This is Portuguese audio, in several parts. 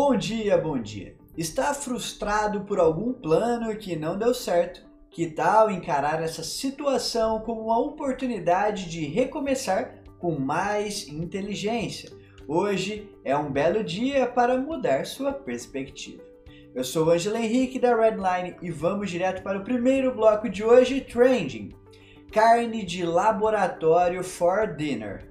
Bom dia, bom dia. Está frustrado por algum plano que não deu certo? Que tal encarar essa situação como uma oportunidade de recomeçar com mais inteligência? Hoje é um belo dia para mudar sua perspectiva. Eu sou Angela Henrique da Redline e vamos direto para o primeiro bloco de hoje, Trending. Carne de laboratório for dinner.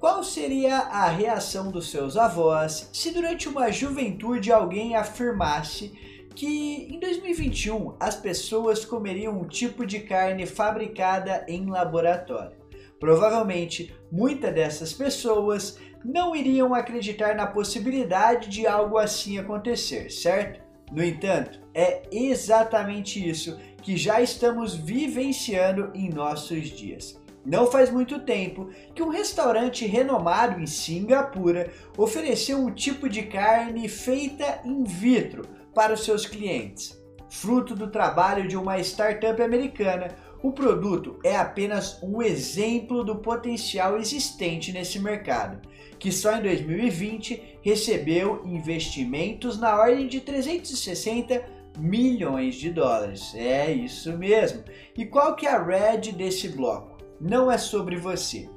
Qual seria a reação dos seus avós se durante uma juventude alguém afirmasse que em 2021 as pessoas comeriam um tipo de carne fabricada em laboratório? Provavelmente muitas dessas pessoas não iriam acreditar na possibilidade de algo assim acontecer, certo? No entanto, é exatamente isso que já estamos vivenciando em nossos dias. Não faz muito tempo que um restaurante renomado em Singapura ofereceu um tipo de carne feita in vitro para os seus clientes. Fruto do trabalho de uma startup americana, o produto é apenas um exemplo do potencial existente nesse mercado, que só em 2020 recebeu investimentos na ordem de 360 milhões de dólares. É isso mesmo. E qual que é a red desse bloco? Não é sobre você.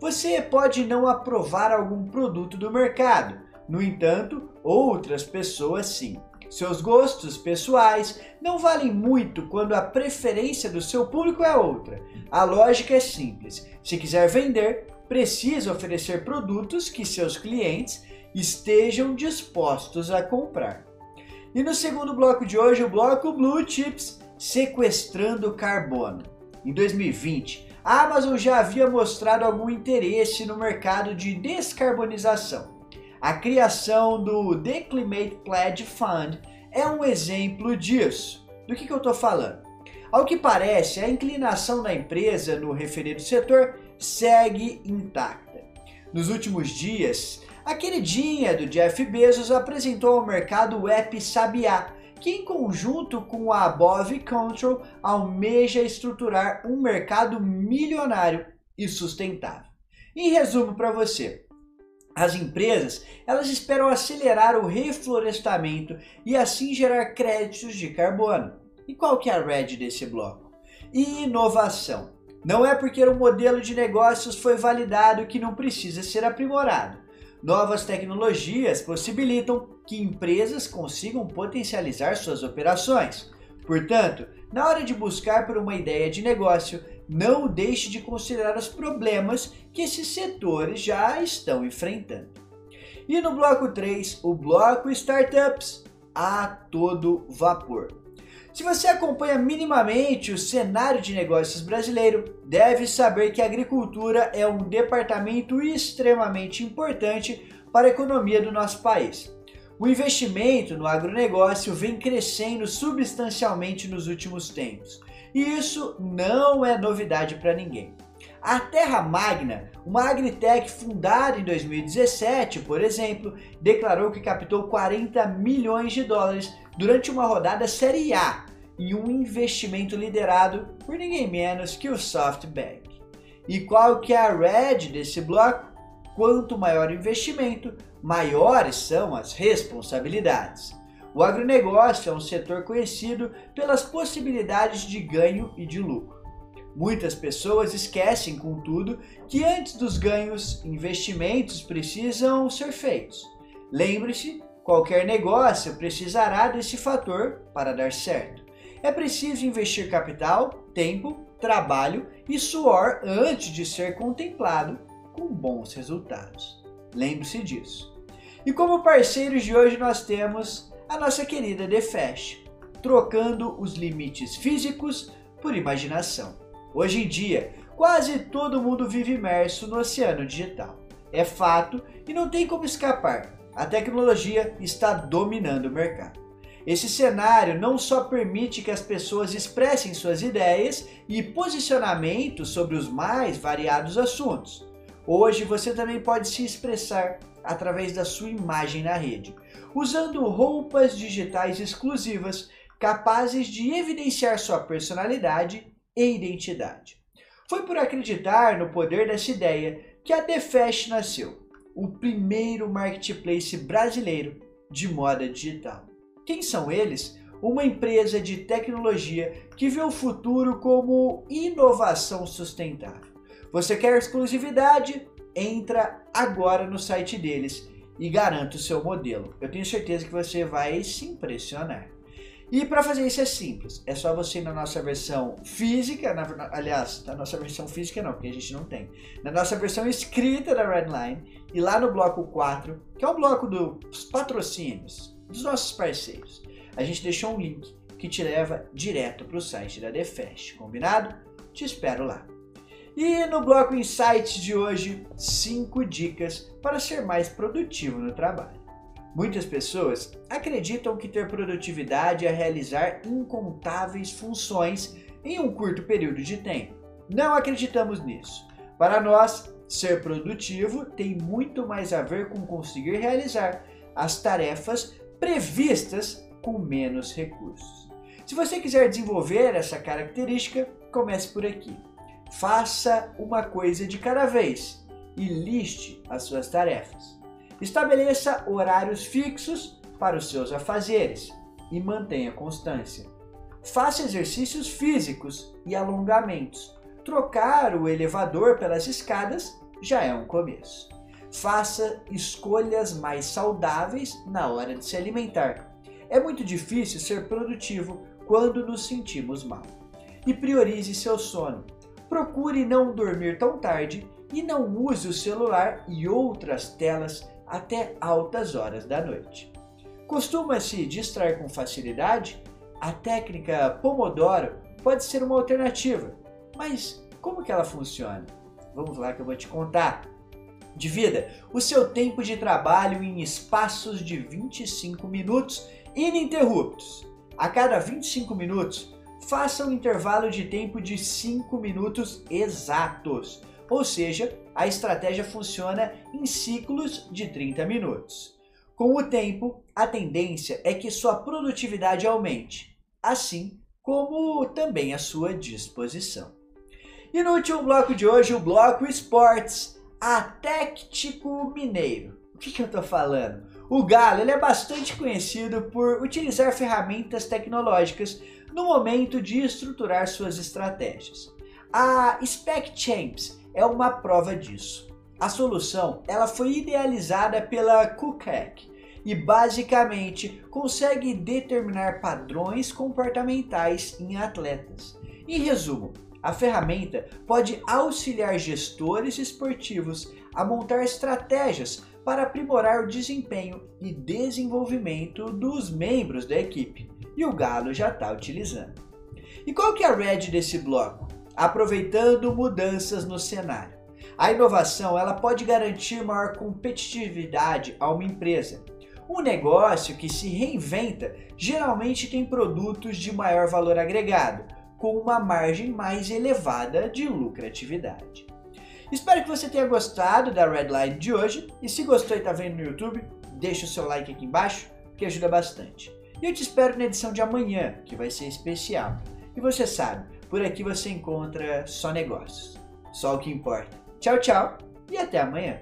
Você pode não aprovar algum produto do mercado, no entanto, outras pessoas sim. Seus gostos pessoais não valem muito quando a preferência do seu público é outra. A lógica é simples: se quiser vender, precisa oferecer produtos que seus clientes estejam dispostos a comprar. E no segundo bloco de hoje, o bloco Blue Chips sequestrando carbono. Em 2020, a Amazon já havia mostrado algum interesse no mercado de descarbonização. A criação do The Climate Pledge Fund é um exemplo disso. Do que, que eu estou falando? Ao que parece, a inclinação da empresa no referido setor segue intacta. Nos últimos dias, a queridinha do Jeff Bezos apresentou ao mercado o app Sabiá, que em conjunto com a Above Control almeja estruturar um mercado milionário e sustentável. Em resumo para você, as empresas elas esperam acelerar o reflorestamento e assim gerar créditos de carbono. E qual que é a red desse bloco? Inovação. Não é porque o modelo de negócios foi validado que não precisa ser aprimorado. Novas tecnologias possibilitam que empresas consigam potencializar suas operações. Portanto, na hora de buscar por uma ideia de negócio, não deixe de considerar os problemas que esses setores já estão enfrentando. E no bloco 3, o bloco Startups a todo vapor. Se você acompanha minimamente o cenário de negócios brasileiro, deve saber que a agricultura é um departamento extremamente importante para a economia do nosso país. O investimento no agronegócio vem crescendo substancialmente nos últimos tempos, e isso não é novidade para ninguém. A Terra Magna, uma agritech fundada em 2017, por exemplo, declarou que captou 40 milhões de dólares durante uma rodada Série A e um investimento liderado por ninguém menos que o SoftBank. E qual que é a red desse bloco? Quanto maior o investimento, maiores são as responsabilidades. O agronegócio é um setor conhecido pelas possibilidades de ganho e de lucro. Muitas pessoas esquecem, contudo, que antes dos ganhos, investimentos precisam ser feitos. Lembre-se, qualquer negócio precisará desse fator para dar certo. É preciso investir capital, tempo, trabalho e suor antes de ser contemplado com bons resultados. Lembre-se disso. E como parceiros de hoje nós temos a nossa querida DeFash, trocando os limites físicos por imaginação. Hoje em dia, quase todo mundo vive imerso no oceano digital. É fato e não tem como escapar. A tecnologia está dominando o mercado. Esse cenário não só permite que as pessoas expressem suas ideias e posicionamentos sobre os mais variados assuntos. Hoje você também pode se expressar através da sua imagem na rede, usando roupas digitais exclusivas capazes de evidenciar sua personalidade e identidade. Foi por acreditar no poder dessa ideia que a DeFast nasceu, o primeiro marketplace brasileiro de moda digital. Quem são eles? Uma empresa de tecnologia que vê o futuro como inovação sustentável. Você quer exclusividade? Entra agora no site deles e garanta o seu modelo. Eu tenho certeza que você vai se impressionar. E para fazer isso é simples, é só você ir na nossa versão física, na, aliás, na nossa versão física não, porque a gente não tem, na nossa versão escrita da Redline, e lá no bloco 4, que é o bloco dos patrocínios, dos nossos parceiros, a gente deixou um link que te leva direto para o site da Defest, combinado? Te espero lá. E no bloco Insights de hoje, 5 dicas para ser mais produtivo no trabalho. Muitas pessoas acreditam que ter produtividade é realizar incontáveis funções em um curto período de tempo. Não acreditamos nisso. Para nós, ser produtivo tem muito mais a ver com conseguir realizar as tarefas previstas com menos recursos. Se você quiser desenvolver essa característica, comece por aqui. Faça uma coisa de cada vez e liste as suas tarefas. Estabeleça horários fixos para os seus afazeres e mantenha constância. Faça exercícios físicos e alongamentos. Trocar o elevador pelas escadas já é um começo. Faça escolhas mais saudáveis na hora de se alimentar. É muito difícil ser produtivo quando nos sentimos mal. E priorize seu sono. Procure não dormir tão tarde e não use o celular e outras telas até altas horas da noite. Costuma se distrair com facilidade? A técnica Pomodoro pode ser uma alternativa, mas como que ela funciona? Vamos lá que eu vou te contar. Divida o seu tempo de trabalho em espaços de 25 minutos ininterruptos. A cada 25 minutos, faça um intervalo de tempo de 5 minutos exatos. Ou seja, a estratégia funciona em ciclos de 30 minutos. Com o tempo, a tendência é que sua produtividade aumente, assim como também a sua disposição. E no último bloco de hoje, o bloco Esportes, Atlético Mineiro. O que, que eu estou falando? O Galo ele é bastante conhecido por utilizar ferramentas tecnológicas no momento de estruturar suas estratégias. A Spec Champs é uma prova disso. A solução ela foi idealizada pela Kukek e basicamente consegue determinar padrões comportamentais em atletas. Em resumo, a ferramenta pode auxiliar gestores esportivos a montar estratégias para aprimorar o desempenho e desenvolvimento dos membros da equipe. E o Galo já está utilizando. E qual que é a red desse bloco? aproveitando mudanças no cenário. A inovação ela pode garantir maior competitividade a uma empresa. Um negócio que se reinventa geralmente tem produtos de maior valor agregado, com uma margem mais elevada de lucratividade. Espero que você tenha gostado da Redline de hoje e se gostou e está vendo no YouTube, deixa o seu like aqui embaixo, que ajuda bastante. E eu te espero na edição de amanhã, que vai ser especial. E você sabe, por aqui você encontra só negócios. Só o que importa. Tchau, tchau e até amanhã.